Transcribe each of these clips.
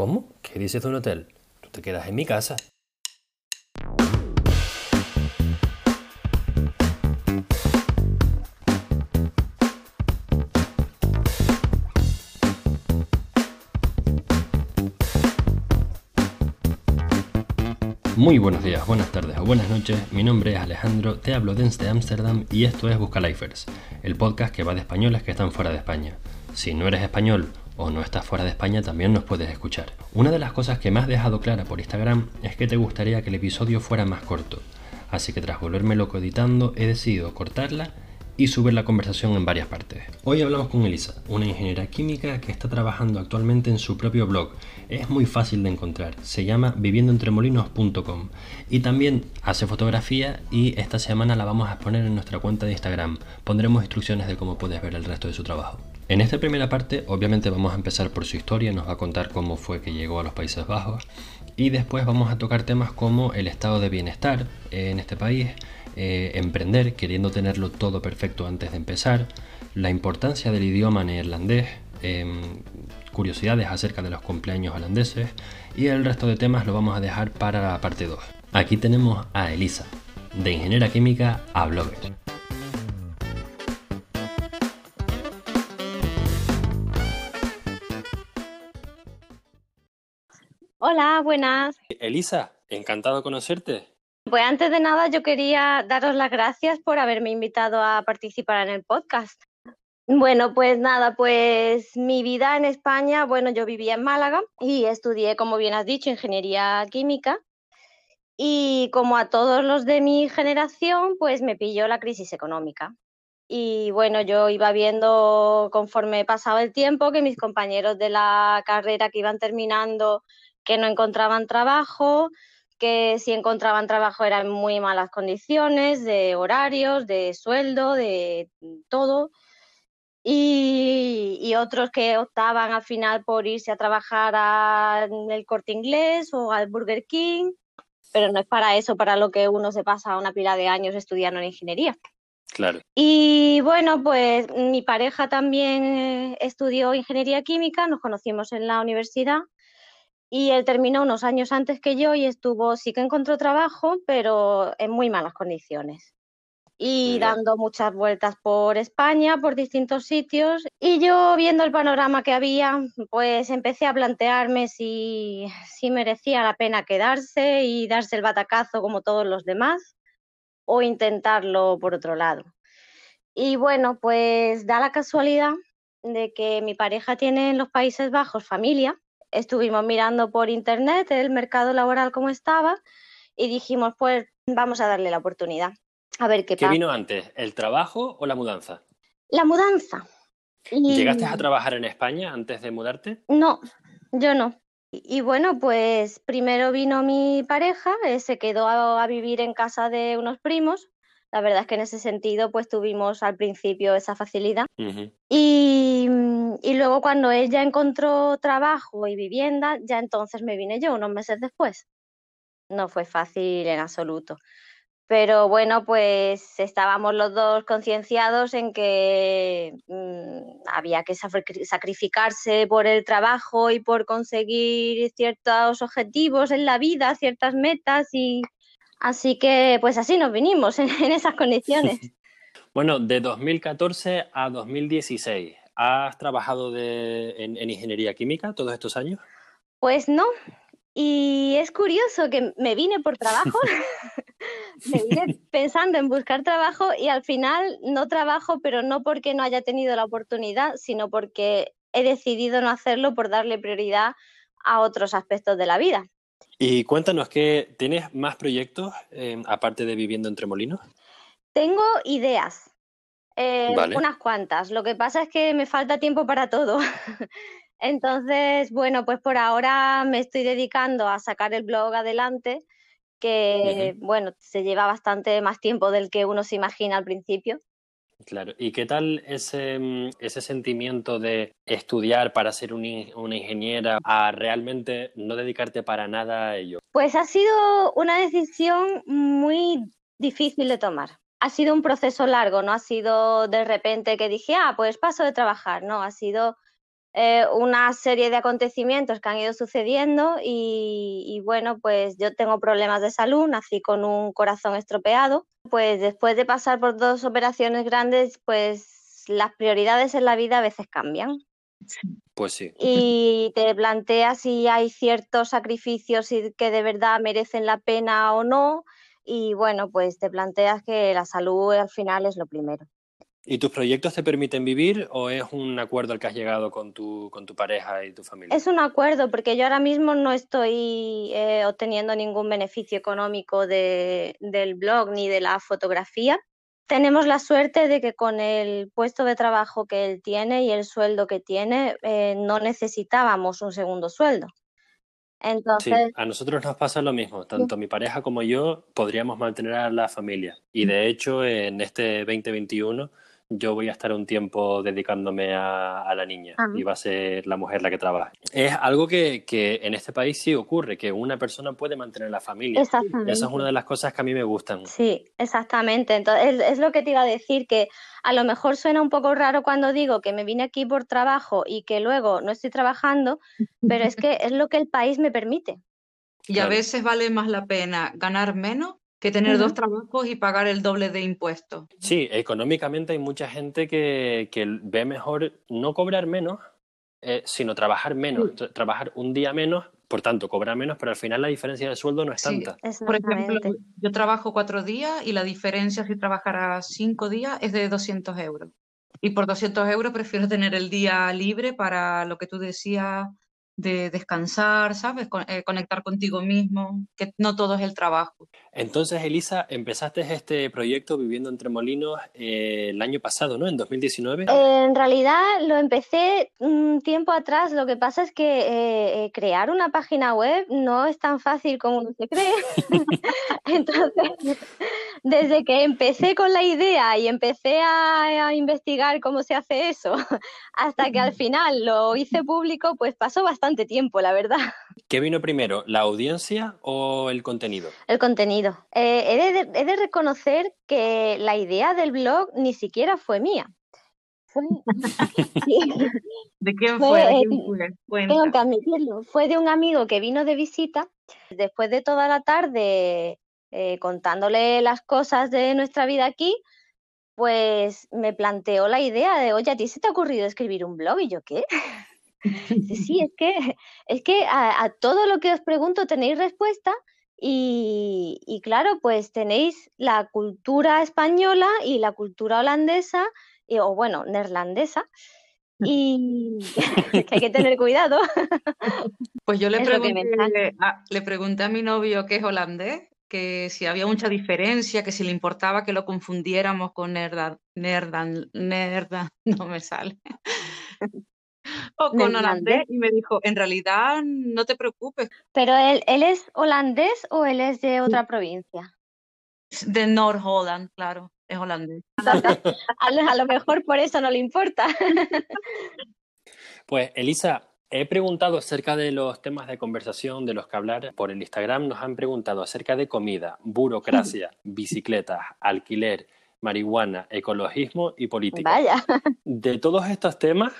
¿Cómo? ¿Qué dices de un hotel? Tú te quedas en mi casa. Muy buenos días, buenas tardes o buenas noches. Mi nombre es Alejandro, te hablo desde Ámsterdam y esto es Buscalifers, el podcast que va de españoles que están fuera de España. Si no eres español o no estás fuera de España, también nos puedes escuchar. Una de las cosas que me has dejado clara por Instagram es que te gustaría que el episodio fuera más corto, así que tras volverme loco editando he decidido cortarla y subir la conversación en varias partes. Hoy hablamos con Elisa, una ingeniera química que está trabajando actualmente en su propio blog. Es muy fácil de encontrar, se llama viviendoentremolinos.com y también hace fotografía y esta semana la vamos a exponer en nuestra cuenta de Instagram. Pondremos instrucciones de cómo puedes ver el resto de su trabajo. En esta primera parte, obviamente vamos a empezar por su historia, nos va a contar cómo fue que llegó a los Países Bajos y después vamos a tocar temas como el estado de bienestar en este país, eh, emprender queriendo tenerlo todo perfecto antes de empezar, la importancia del idioma neerlandés, em, curiosidades acerca de los cumpleaños holandeses y el resto de temas lo vamos a dejar para la parte 2. Aquí tenemos a Elisa, de ingeniera química a blogger. Hola, buenas. Elisa, encantado de conocerte. Pues antes de nada yo quería daros las gracias por haberme invitado a participar en el podcast. Bueno, pues nada, pues mi vida en España, bueno, yo vivía en Málaga y estudié, como bien has dicho, ingeniería química. Y como a todos los de mi generación, pues me pilló la crisis económica. Y bueno, yo iba viendo conforme pasaba el tiempo que mis compañeros de la carrera que iban terminando que no encontraban trabajo, que si encontraban trabajo eran muy malas condiciones de horarios, de sueldo, de todo. Y, otros que optaban al final por irse a trabajar al corte inglés o al Burger King, pero no es para eso, para lo que uno se pasa una pila de años estudiando en ingeniería. Claro. Y bueno, pues mi pareja también eh, estudió ingeniería química, nos conocimos en la universidad y él terminó unos años antes que yo y estuvo, sí que encontró trabajo, pero en muy malas condiciones. Y dando muchas vueltas por España, por distintos sitios. Y yo viendo el panorama que había, pues empecé a plantearme si, si merecía la pena quedarse y darse el batacazo como todos los demás o intentarlo por otro lado. Y bueno, pues da la casualidad de que mi pareja tiene en los Países Bajos familia estuvimos mirando por internet el mercado laboral como estaba y dijimos, pues vamos a darle la oportunidad. A ver qué, ¿Qué vino antes, el trabajo o la mudanza? La mudanza. ¿Llegaste a trabajar en España antes de mudarte? No, yo no. Y, bueno, pues primero vino mi pareja, eh, se quedó a, vivir en casa de unos primos. La verdad es que en ese sentido, pues tuvimos al principio esa facilidad. y, y luego cuando ella encontró trabajo y vivienda, ya entonces me vine yo unos meses después. No fue fácil en absoluto. Pero bueno, pues estábamos los dos concienciados en que mm, había que sacrificarse por el trabajo y por conseguir ciertos objetivos en la vida, ciertas metas y así que pues así nos vinimos en, esas condiciones. bueno, de 2014 a 2016, ¿Has trabajado en, ingeniería química todos estos años? Pues no. Y es curioso que me vine por trabajo, me vine pensando en buscar trabajo y al final no trabajo, pero no porque no haya tenido la oportunidad, sino porque he decidido no hacerlo por darle prioridad a otros aspectos de la vida. Y cuéntanos, ¿qué, ¿tienes más proyectos eh, aparte de Viviendo entre Molinos? Tengo ideas, eh, unas cuantas. Lo que pasa es que me falta tiempo para todo. Entonces, bueno, pues por ahora me estoy dedicando a sacar el blog adelante, que, bueno, se lleva bastante más tiempo del que uno se imagina al principio. Claro, ¿y qué tal ese, mm, ese sentimiento de estudiar para ser una ingeniera a realmente no dedicarte para nada a ello? Pues ha sido una decisión muy difícil de tomar ha sido un proceso largo, no ha sido de repente que dije, ah, pues paso de trabajar, no, ha sido eh, una serie de acontecimientos que han ido sucediendo y, y, bueno, pues yo tengo problemas de salud, nací con un corazón estropeado, pues después de pasar por dos operaciones grandes, pues las prioridades en la vida a veces cambian. Pues sí. Y te planteas si hay ciertos sacrificios que de verdad merecen la pena o no. Y bueno, pues te planteas que la salud al final es lo primero. ¿Y tus proyectos te permiten vivir o es un acuerdo al que has llegado con tu, con tu pareja y tu familia? Es un acuerdo porque yo ahora mismo no estoy eh, obteniendo ningún beneficio económico de, del blog ni de la fotografía tenemos la suerte de que con el puesto de trabajo que él tiene y el sueldo que tiene, eh, no necesitábamos un segundo sueldo. Entonces, sí, a nosotros nos pasa lo mismo. Tanto mi pareja como yo podríamos mantener a la familia. Y de hecho, en este 2021 yo voy a estar un tiempo dedicándome a, a la niña Ah. y va a ser la mujer la que trabaja. Es algo que, que en este país sí ocurre, que una persona puede mantener la familia. exactamente. Esa es una de las cosas que a mí me gustan. Sí, exactamente. Entonces, es, es lo que te iba a decir, que a lo mejor suena un poco raro cuando digo que me vine aquí por trabajo y que luego no estoy trabajando, pero es que es lo que el país me permite. Y Claro. a veces vale más la pena ganar menos que tener dos trabajos y pagar el doble de impuestos. Sí, económicamente hay mucha gente que, que ve mejor no cobrar menos, eh, sino trabajar menos, tra- trabajar un día menos, por tanto cobrar menos, pero al final la diferencia de sueldo no es Sí. tanta. Por ejemplo, yo trabajo cuatro días y la diferencia si trabajara cinco días es de 200 euros. Y por 200 euros prefiero tener el día libre para lo que tú decías de descansar, ¿sabes? Con- eh, conectar contigo mismo, que no todo es el trabajo. Entonces, Elisa, empezaste este proyecto Viviendo entre Molinos eh, el año pasado, ¿no? En 2019. En realidad lo empecé un tiempo atrás, lo que pasa es que eh, eh, crear una página web no es tan fácil como uno se cree. Entonces, desde que empecé con la idea y empecé a, a investigar cómo se hace eso, hasta que al final lo hice público, pues pasó bastante tiempo, la verdad. ¿Qué vino primero, la audiencia o el contenido? El contenido. Eh, he, de, he de reconocer que la idea del blog ni siquiera fue mía. Sí. ¿De quién Fue, fue? ¿De quién fue? Tengo que admitirlo. Fue de un amigo que vino de visita. Después de toda la tarde eh, contándole las cosas de nuestra vida aquí, pues me planteó la idea de, oye, ¿a ti se te ha ocurrido escribir un blog? Y yo, ¿qué? Sí, es que, es que a, a todo lo que os pregunto tenéis respuesta y, y claro, pues tenéis la cultura española y la cultura holandesa, y- o bueno, neerlandesa, y que hay que tener cuidado. Pues yo le pregunté, a, le pregunté a mi novio que es holandés, que si había mucha diferencia, que si le importaba que lo confundiéramos con nerda, nerdan, nerda, no me sale. O con holandés, y me dijo, en realidad no te preocupes, Pero él, ¿él es holandés o él es de otra provincia? de Noord-Holland, claro, es holandés. Entonces, a lo, a lo mejor por eso no le importa. Pues, Elisa, he preguntado acerca de los temas de conversación de los que hablar por el Instagram. Nos han preguntado acerca de comida, burocracia, bicicletas, alquiler, marihuana, ecologismo y política. Vaya. De todos estos temas,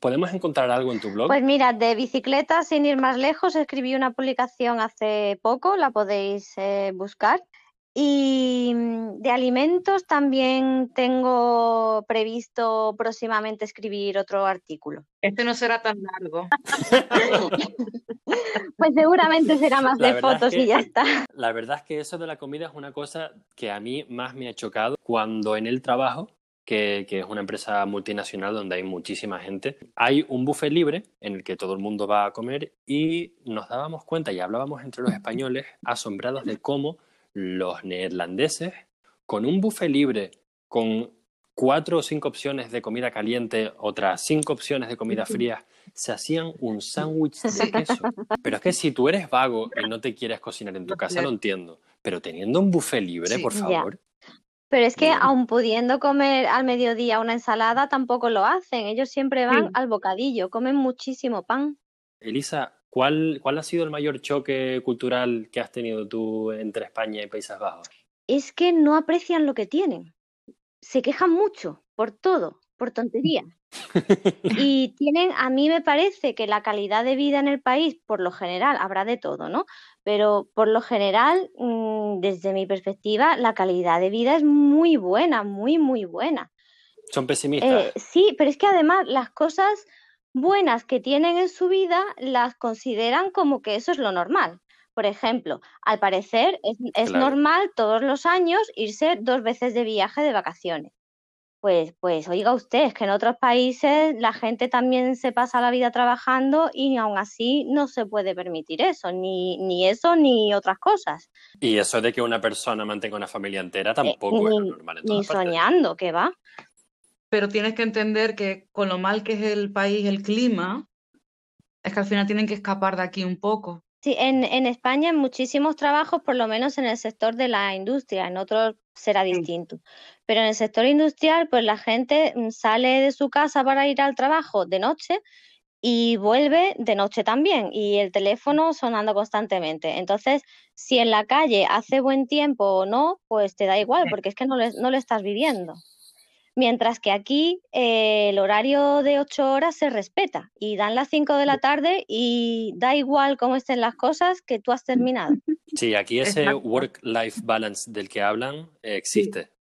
¿podemos encontrar algo en tu blog? Pues mira, de bicicleta, sin ir más lejos, escribí una publicación hace poco, la podéis eh, buscar. Y mm, de alimentos también tengo previsto próximamente escribir otro artículo. Este no será tan largo. Pues seguramente será más La de verdad es fotos que- y ya está. La verdad es que eso de la comida es una cosa que a mí más me ha chocado cuando en el trabajo, que, que es una empresa multinacional donde hay muchísima gente, hay un buffet libre en el que todo el mundo va a comer y nos dábamos cuenta y hablábamos entre los españoles asombrados de cómo los neerlandeses, con un buffet libre, con cuatro o cinco opciones de comida caliente, otras cinco opciones de comida fría, se hacían un sándwich de queso. Pero es que si tú eres vago y no te quieres cocinar en tu casa, lo entiendo. Pero teniendo un buffet libre, Sí. por Ya. favor. Pero es que Bien. aun pudiendo comer al mediodía una ensalada, tampoco lo hacen. Ellos siempre van Sí. al bocadillo, comen muchísimo pan. Elisa, ¿cuál, ¿cuál ha sido el mayor choque cultural que has tenido tú entre España y Países Bajos? Es que no aprecian lo que tienen. Se quejan mucho por todo, por tonterías. y tienen, a mí me parece que la calidad de vida en el país, por lo general, habrá de todo, ¿no? Pero por lo general, mm, desde mi perspectiva, la calidad de vida es muy buena, muy, muy buena. Son pesimistas. Eh, sí, pero es que además las cosas buenas que tienen en su vida las consideran como que eso es lo normal. Por ejemplo, al parecer es, normal todos los años irse dos veces de viaje de vacaciones. Pues, pues oiga usted, es que en otros países la gente también se pasa la vida trabajando y aún así no se puede permitir eso, ni, ni eso ni otras cosas. Y eso de que una persona mantenga una familia entera tampoco es lo normal. En ni soñando, que va. Pero tienes que entender que con lo mal que es el país, el clima, es que al final tienen que escapar de aquí un poco. Sí, en, en España en muchísimos trabajos, por lo menos en el sector de la industria, en otros será distinto. Pero en el sector industrial, pues la gente mm, sale de su casa para ir al trabajo de noche y vuelve de noche también y el teléfono sonando constantemente. Entonces, si en la calle hace buen tiempo o no, pues te da igual, porque es que no, le, no lo estás viviendo. Mientras que aquí eh, el horario de ocho horas se respeta y dan las cinco de la tarde y da igual cómo estén las cosas que tú has terminado. Sí, aquí ese work-life balance del que hablan eh, existe.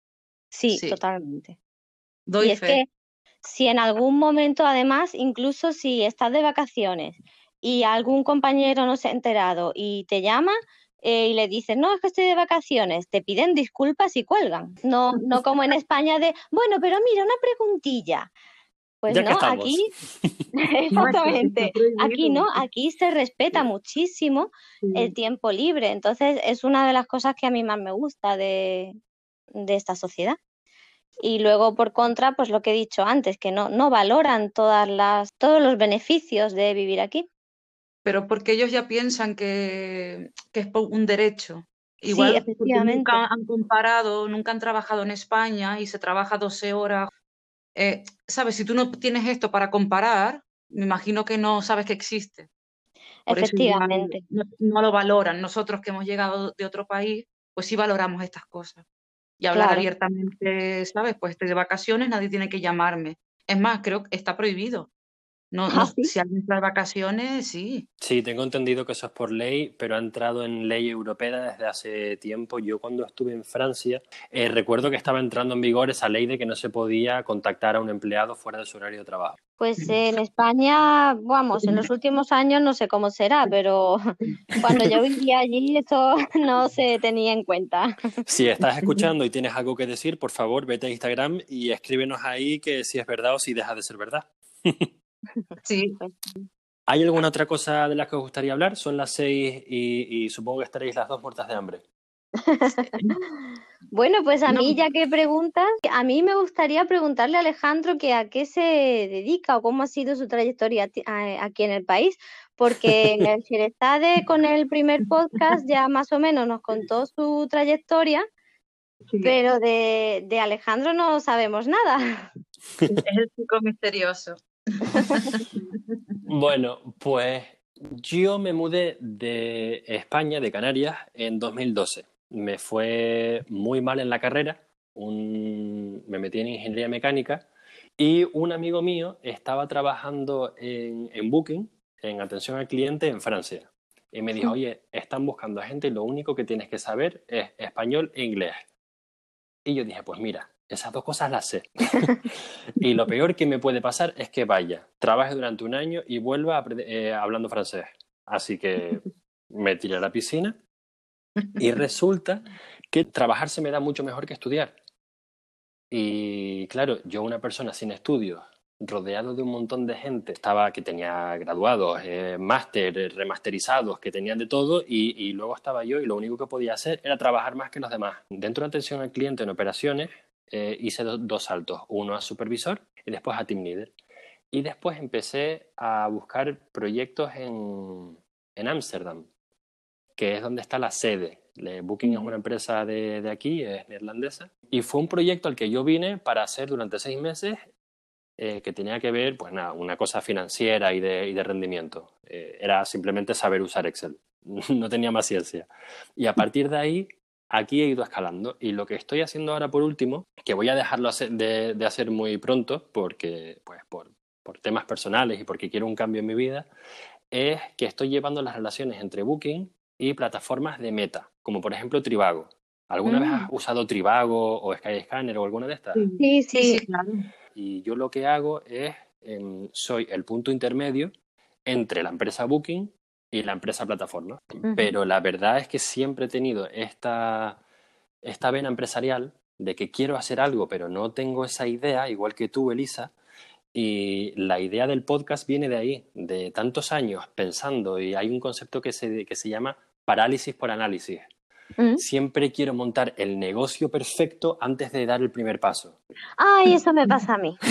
Sí, totalmente. y es que si en algún momento, además, incluso si estás de vacaciones y algún compañero no se ha enterado y te llama, eh, y le dicen, no, es que estoy de vacaciones, te piden disculpas y cuelgan. No, no como en España de, bueno, pero mira, una preguntilla. Pues no, aquí, exactamente, aquí no, aquí se respeta muchísimo el tiempo libre. Entonces, es una de las cosas que a mí más me gusta de, de esta sociedad. Y luego, por contra, pues lo que he dicho antes, que no, no valoran todas las, todos los beneficios de vivir aquí pero porque ellos ya piensan que, es un derecho. Igual nunca han comparado, nunca han trabajado en España y se trabaja 12 horas. Eh, ¿Sabes? Si tú no tienes esto para comparar, me imagino que no sabes que existe. Efectivamente. no, lo valoran. Nosotros que hemos llegado de otro país, pues sí valoramos estas cosas. Y hablar abiertamente, ¿sabes? Pues estoy de vacaciones, nadie tiene que llamarme. Es más, creo que está prohibido. No, ah, si alguien está de vacaciones, sí. Sí, tengo entendido que eso es por ley, pero ha entrado en ley europea desde hace tiempo. Yo cuando estuve en Francia, eh, recuerdo que estaba entrando en vigor esa ley de que no se podía contactar a un empleado fuera de su horario de trabajo. Pues en España, vamos, en los últimos años no sé cómo será, pero cuando yo vivía allí eso no se tenía en cuenta. Si estás escuchando y tienes algo que decir, por favor, vete a Instagram y escríbenos ahí que si es verdad o si deja de ser verdad. Sí. ¿Hay alguna otra cosa de la que os gustaría hablar? Son las seis y, supongo que estaréis las dos muertas de hambre. bueno, pues a mí, ya que preguntas, a mí me gustaría preguntarle a Alejandro que a qué se dedica o cómo ha sido su trayectoria aquí en el país, porque en el Xerestade con el primer podcast ya más o menos nos contó su trayectoria, pero de, de Alejandro no sabemos nada. Es el chico misterioso. Bueno, pues yo me mudé de España, de Canarias, en 2012. Me fue muy mal en la carrera, me metí en ingeniería mecánica y un amigo mío estaba trabajando en, en Booking, en atención al cliente en Francia. Y me dijo, oye, están buscando a gente y lo único que tienes que saber es español e inglés. Y yo dije, pues mira, esas dos cosas las sé. y lo peor que me puede pasar es que vaya, trabaje durante un año y vuelva eh, hablando francés. Así que me tiré a la piscina y resulta que trabajar se me da mucho mejor que estudiar. Y claro, yo una persona sin estudios, rodeado de un montón de gente, estaba que tenía graduados, eh, máster, eh, remasterizados, que tenían de todo, y, y, luego estaba yo y lo único que podía hacer era trabajar más que los demás. Dentro de atención al cliente en operaciones, eh, hice dos saltos, uno a supervisor y después a team leader. Y después empecé a buscar proyectos en Ámsterdam, que es donde está la sede. Booking es una empresa de, de, aquí, es neerlandesa. Y fue un proyecto al que yo vine para hacer durante seis meses eh, que tenía que ver, pues nada, una cosa financiera y de, y de rendimiento. Eh, era simplemente saber usar Excel. no tenía más ciencia. Y a partir de ahí aquí he ido escalando y lo que estoy haciendo ahora por último, que voy a dejarlo de, de hacer muy pronto porque, pues, por, por temas personales y porque quiero un cambio en mi vida, es que estoy llevando las relaciones entre Booking y plataformas de meta, como por ejemplo Trivago. ¿Alguna vez has mm. usado Trivago o Skyscanner o alguna de estas? Sí, sí, claro. Y yo lo que hago es, em, soy el punto intermedio entre la empresa Booking y la empresa plataforma. Pero la verdad es que siempre he tenido esta, esta vena empresarial de que quiero hacer algo, pero no tengo esa idea, igual que tú, Elisa. Y la idea del podcast viene de ahí, de tantos años pensando, y hay un concepto que se, que se llama parálisis por análisis. Siempre quiero montar el negocio perfecto antes de dar el primer paso. Ay, eso me pasa a mí.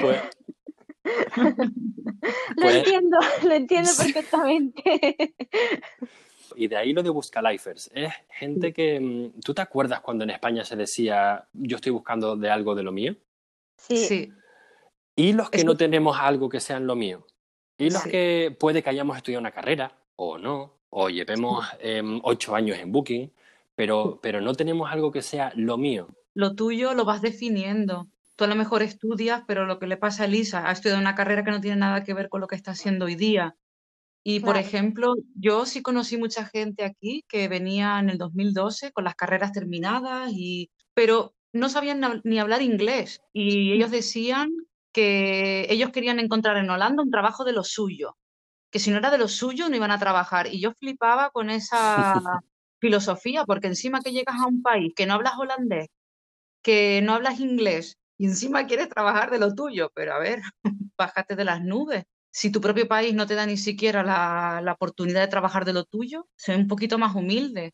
Pues, lo pues entiendo, lo entiendo perfectamente. Y de ahí lo de Buscalifers. Es gente que. Mm, ¿Tú te acuerdas cuando en España se decía yo estoy buscando de algo de lo mío? Sí. Y los que no tenemos algo que sea lo mío. Y los que puede que hayamos estudiado una carrera o no, o llevemos em, ocho años en Booking, pero, pero no tenemos algo que sea lo mío. Lo tuyo lo vas definiendo. Tú a lo mejor estudias, pero lo que le pasa a Elisa, ha estudiado una carrera que no tiene nada que ver con lo que está haciendo hoy día. Y, por ejemplo, yo sí conocí mucha gente aquí que venía en el 2012 con las carreras terminadas, y, pero no sabían ni hablar inglés. Y ellos decían que ellos querían encontrar en Holanda un trabajo de lo suyo que si no era de lo suyo no iban a trabajar. Y yo flipaba con esa filosofía, porque encima que llegas a un país que no hablas holandés, que no hablas inglés, y encima quieres trabajar de lo tuyo, pero a ver, bájate de las nubes. Si tu propio país no te da ni siquiera la, oportunidad de trabajar de lo tuyo, sé un poquito más humilde.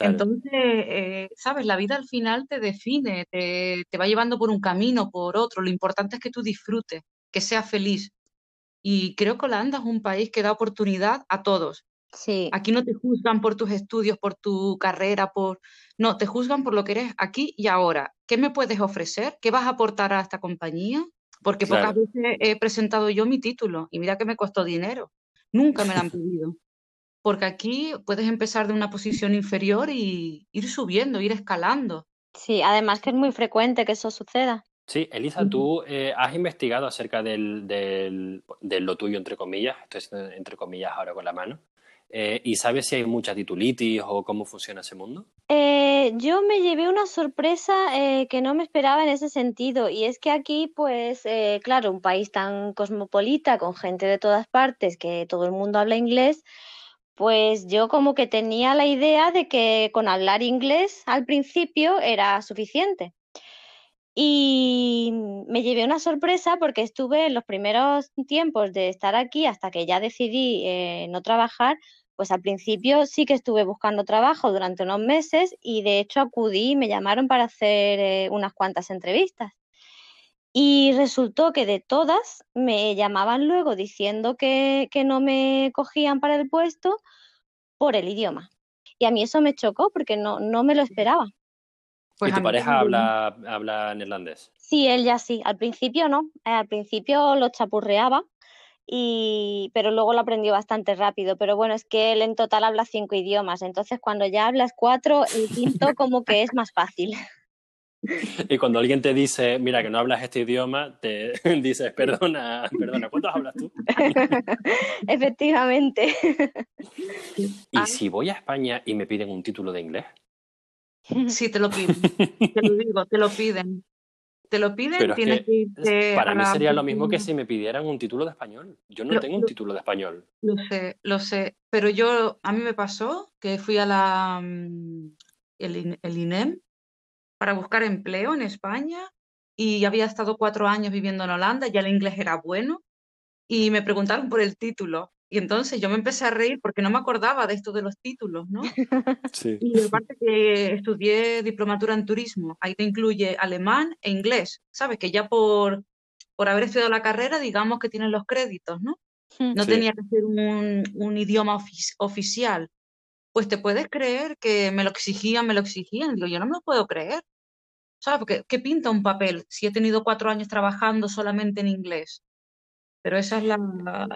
Entonces, eh, sabes, la vida al final te define, te, te va llevando por un camino, por otro. Lo importante es que tú disfrutes, que seas feliz. Y creo que Holanda es un país que da oportunidad a todos. Sí. Aquí no te juzgan por tus estudios, por tu carrera, por... No, te juzgan por lo que eres aquí y ahora. ¿Qué me puedes ofrecer? ¿Qué vas a aportar a esta compañía? Porque pocas veces he presentado yo mi título y mira que me costó dinero. Nunca me lo han pedido. Porque aquí puedes empezar de una posición inferior y ir subiendo, ir escalando. Sí, además que es muy frecuente que eso suceda. Sí, Elisa, tú eh, has investigado acerca del, del, lo tuyo, entre comillas, estoy entre comillas ahora con la mano, eh, ¿y sabes si hay mucha titulitis o cómo funciona ese mundo? Eh, yo me llevé una sorpresa que no me esperaba en ese sentido, y es que aquí, pues, claro, un país tan cosmopolita, con gente de todas partes, que todo el mundo habla inglés, pues yo como que tenía la idea de que con hablar inglés al principio era suficiente. Y me llevé una sorpresa porque estuve en los primeros tiempos de estar aquí hasta que ya decidí eh, no trabajar, pues al principio sí que estuve buscando trabajo durante unos meses y de hecho acudí y me llamaron para hacer eh, unas cuantas entrevistas. Y resultó que de todas me llamaban luego diciendo que, que no me cogían para el puesto por el idioma. Y a mí eso me chocó porque no, no me lo esperaba. Pues ¿Y tu pareja habla, habla neerlandés? Sí, él ya sí. Al principio no. Eh, al principio lo chapurreaba, y, pero luego lo aprendió bastante rápido. Pero bueno, es que él en total habla cinco idiomas. Entonces, cuando ya hablas cuatro, el quinto como que es más fácil. Y cuando alguien te dice, mira, que no hablas este idioma, te dices, perdona, perdona, ¿cuántos hablas tú? Efectivamente. ¿Y si voy a España y me piden un título de inglés? Sí, te lo piden. te lo digo, te lo piden. Te lo piden, tienes que, Para mí sería lo mismo que si me pidieran un título de español. Yo no tengo un título de español. Lo sé, lo sé. Pero yo, a mí me pasó que fui a la mm, el, el INEM para buscar empleo en España y había estado cuatro años viviendo en Holanda, ya el inglés era bueno y me preguntaron por el título y entonces yo me empecé a reír porque no me acordaba de esto de los títulos, ¿no? Sí. Y aparte que estudié diplomatura en turismo, ahí te incluye alemán e inglés, ¿sabes? Que ya por, por haber estudiado la carrera, digamos que tienen los créditos, ¿no? Hmm. No tenía que ser un, un idioma oficial. Pues te puedes creer que me lo exigían, me lo exigían. Digo, yo no me lo puedo creer. ¿Sabes? Porque, ¿qué pinta un papel si he tenido cuatro años trabajando solamente en inglés? Pero esa es la...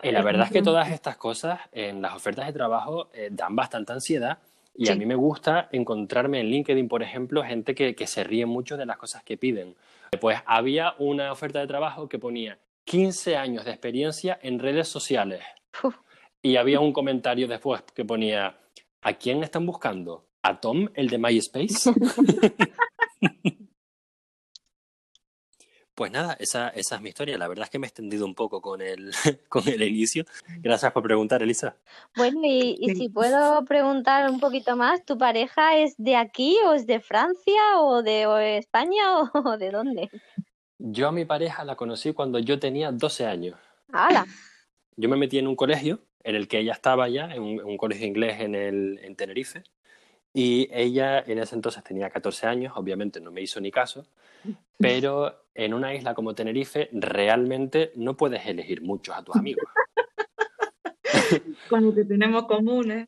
Y la verdad es que todas estas cosas en las ofertas de trabajo eh, dan bastante ansiedad Y a mí me gusta encontrarme en LinkedIn, por ejemplo, gente que, que se ríe mucho de las cosas que piden. Pues había una oferta de trabajo que ponía 15 años de experiencia en redes sociales. Y había un comentario después que ponía, ¿a quién están buscando? ¿A Tom, el de MySpace? Pues nada, esa, esa, es mi historia. La verdad es que me he extendido un poco con el, con el inicio. Gracias por preguntar, Elisa. Bueno, y, y, si puedo preguntar un poquito más, ¿tu pareja es de aquí o es de Francia o de España o de dónde? Yo a mi pareja la conocí cuando yo tenía 12 años. ¡Hala! Yo me metí en un colegio en el que ella estaba ya, en un, un colegio inglés en, el, en Tenerife, y ella en ese entonces tenía 14 años, obviamente no me hizo ni caso, pero en una isla como Tenerife realmente no puedes elegir muchos a tus amigos. Como que tenemos comunes.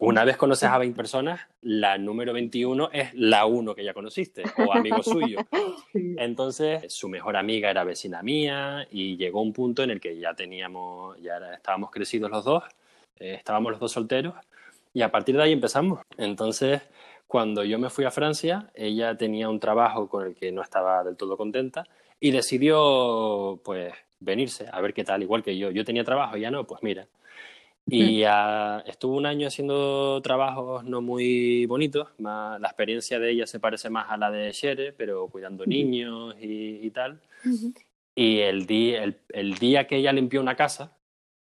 Una vez conoces a 20 personas, la número 21 es la uno que ya conociste o amigo suyo. Entonces, su mejor amiga era vecina mía y llegó un punto en el que ya teníamos, ya estábamos crecidos los dos, eh, estábamos los dos solteros y a partir de ahí empezamos. Entonces, cuando yo me fui a Francia, ella tenía un trabajo con el que no estaba del todo contenta y decidió, pues, venirse a ver qué tal, igual que yo. Yo tenía trabajo, ya no, pues mira. Y uh, estuvo un año haciendo trabajos no muy bonitos. Más, la experiencia de ella se parece más a la de Shere, pero cuidando niños y, y tal. Uh -huh. Y el día, el, el día que ella limpió una casa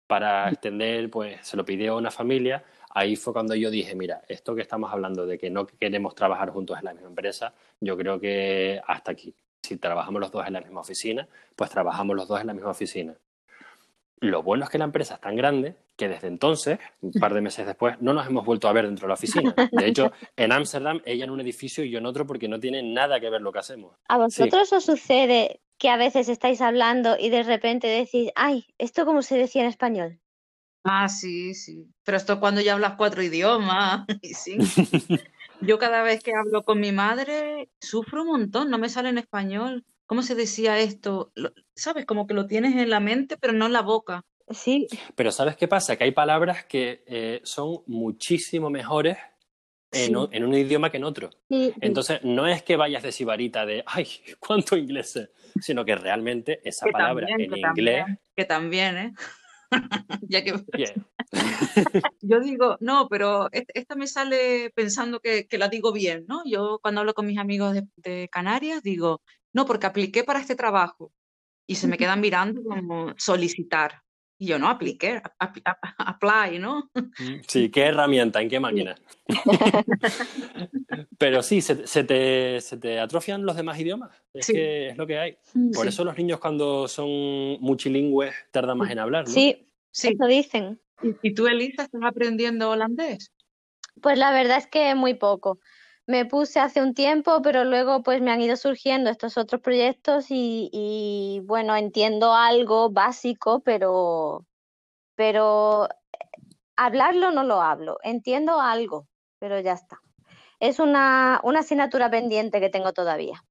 para extender, pues se lo pidió a una familia, ahí fue cuando yo dije, mira, esto que estamos hablando de que no queremos trabajar juntos en la misma empresa, yo creo que hasta aquí. Si trabajamos los dos en la misma oficina, pues trabajamos los dos en la misma oficina. Lo bueno es que la empresa es tan grande que desde entonces, un par de meses después, no nos hemos vuelto a ver dentro de la oficina. De hecho, en Ámsterdam, ella en un edificio y yo en otro porque no tiene nada que ver lo que hacemos. ¿A vosotros sí. os sucede que a veces estáis hablando y de repente decís, ay, ¿esto cómo se decía en español? Ah, sí, sí. Pero esto cuando ya hablas cuatro idiomas. sí. Yo cada vez que hablo con mi madre sufro un montón, no me sale en español. ¿Cómo se decía esto? ¿Sabes? Como que lo tienes en la mente, pero no en la boca. Sí. Pero ¿sabes qué pasa? Que hay palabras que eh, son muchísimo mejores en, sí. en, un idioma que en otro. Sí. Entonces, no es que vayas de sibarita de, ay, cuánto inglés es, sino que realmente esa que palabra también, en que inglés... También, que también, ¿eh? ya que yo digo, no, pero esta me sale pensando que, que, la digo bien, ¿no? Yo cuando hablo con mis amigos de, de, Canarias digo, no, porque apliqué para este trabajo y se me quedan mirando como solicitar. Y yo no apliqué, ap ap apply, ¿no? Sí, ¿qué herramienta? ¿En qué máquina? Pero sí, se, se, te, se, te, atrofian los demás idiomas. Es sí. que es lo que hay. Por sí. eso los niños cuando son multilingües tardan más en hablar, ¿no? Sí, sí. eso dicen. ¿Y, ¿Y tú, Elisa, estás aprendiendo holandés? Pues la verdad es que muy poco. Me puse hace un tiempo, pero luego pues me han ido surgiendo estos otros proyectos y, y bueno, entiendo algo básico, pero, pero hablarlo no lo hablo. Entiendo algo, pero ya está. Es una, una asignatura pendiente que tengo todavía.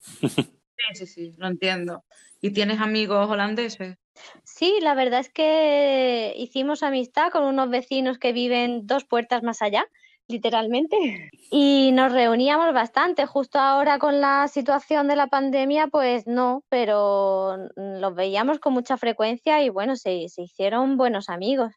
Sí, sí, sí, lo entiendo. ¿Y tienes amigos holandeses? Sí, la verdad es que hicimos amistad con unos vecinos que viven dos puertas más allá, literalmente, y nos reuníamos bastante. Justo ahora con la situación de la pandemia, pues no, pero los veíamos con mucha frecuencia y bueno, se, se hicieron buenos amigos.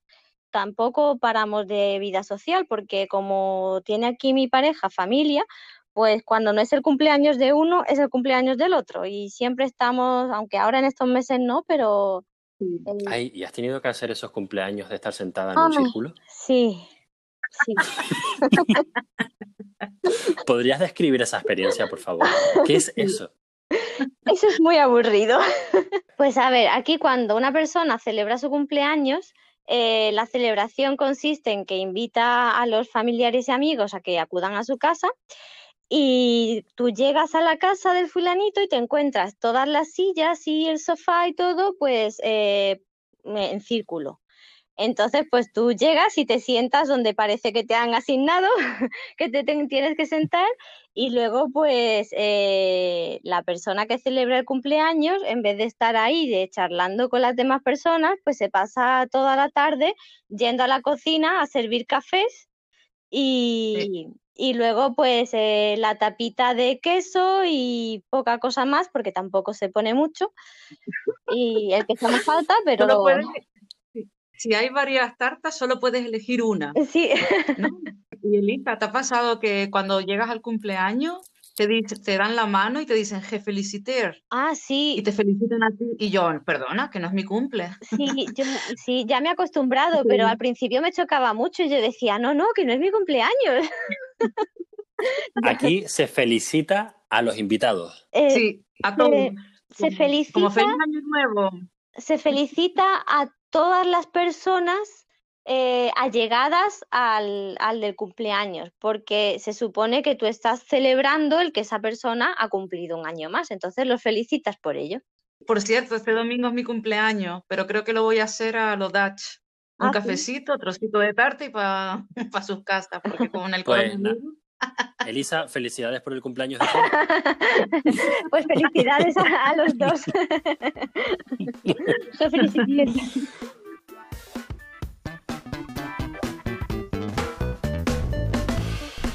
Tampoco paramos de vida social porque como tiene aquí mi pareja familia, pues cuando no es el cumpleaños de uno, es el cumpleaños del otro. Y siempre estamos, aunque ahora en estos meses no, pero... El... Ay, ¿Y has tenido que hacer esos cumpleaños de estar sentada en un círculo? Sí, sí. ¿Podrías describir esa experiencia, por favor? ¿Qué es eso? Eso es muy aburrido. Pues a ver, aquí cuando una persona celebra su cumpleaños, eh, la celebración consiste en que invita a los familiares y amigos a que acudan a su casa y tú llegas a la casa del fulanito y te encuentras todas las sillas y el sofá y todo pues eh, en círculo. Entonces, pues tú llegas y te sientas donde parece que te han asignado, que te, te tienes que sentar, y luego, pues, eh, la persona que celebra el cumpleaños, en vez de estar ahí de charlando con las demás personas, pues se pasa toda la tarde yendo a la cocina a servir cafés Y, y luego pues eh, la tapita de queso y poca cosa más, porque tampoco se pone mucho. Y el queso me falta, pero... Puedes- si hay varias tartas, solo puedes elegir una. Sí, ¿no? Y Elisa, ¿te ha pasado que cuando llegas al cumpleaños te, dice- te dan la mano y te dicen, je feliciter? ah, Y sí, te felicitan a ti. Y yo, perdona, que no es mi cumple. sí, yo, sí, ya me he acostumbrado, pero al principio me chocaba mucho y yo decía, no, no, que no es mi cumpleaños. Aquí se felicita a los invitados. Eh, Sí, a todos. se Como- felicita Como feliz año nuevo. se felicita a todas las personas eh, allegadas al, al del cumpleaños, porque se supone que tú estás celebrando el que esa persona ha cumplido un año más, entonces los felicitas por ello. Por cierto, este domingo es mi cumpleaños, pero creo que lo voy a hacer a lo Dutch. Un Ah, ¿sí? cafecito, trocito de tarta y para sus casas, porque como en el Pues, coronavirus. Elisa, felicidades por el cumpleaños de. Pues felicidades a, a los dos. Qué felicidades.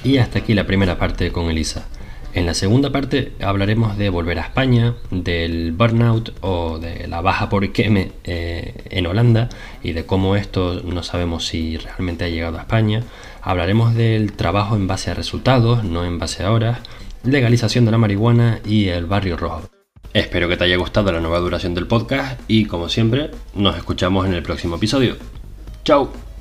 Y hasta aquí la primera parte con Elisa. En la segunda parte hablaremos de volver a España, del burnout o de la baja por queme eh, en Holanda y de cómo esto no sabemos si realmente ha llegado a España. Hablaremos del trabajo en base a resultados, no en base a horas, legalización de la marihuana y el barrio rojo. Espero que te haya gustado la nueva duración del podcast y como siempre nos escuchamos en el próximo episodio. ¡Chao!